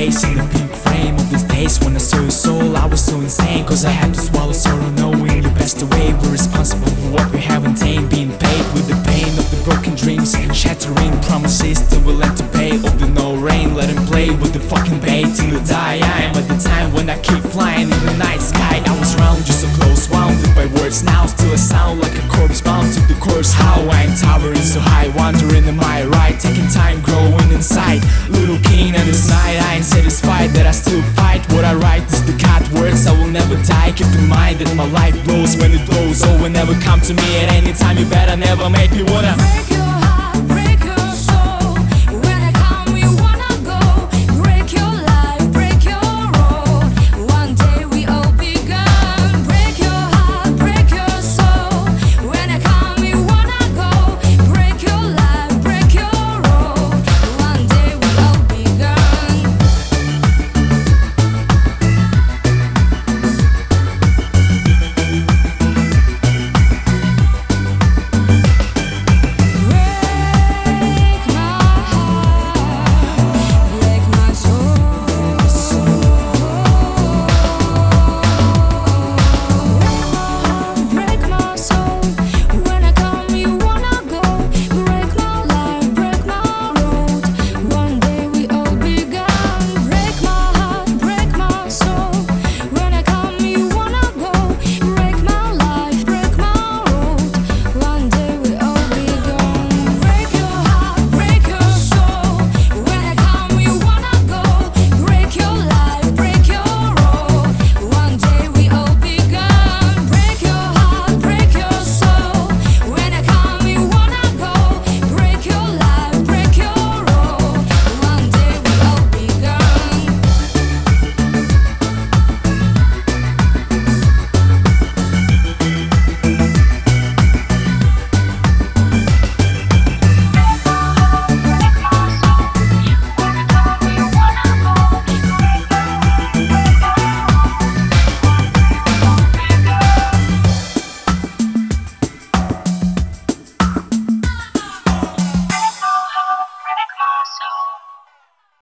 face in the pink frame of those days when I saw your soul. I was so insane, cause I had to swallow sorrow, knowing you passed away. We're responsible for what we haven't tamed, being paid with the pain of the broken dreams, shattering promises that we'll to pay. Of the no rain, let him play with the fucking bait till you die. I am at the time when I keep flying in the night sky. I course How I'm towering so high, wandering in my right Taking time, growing inside Little king and this night I ain't satisfied that I still fight. What I write is the cut words, I will never die. Keep in mind that my life blows when it blows Oh, will never come to me at any time. You better never make me wanna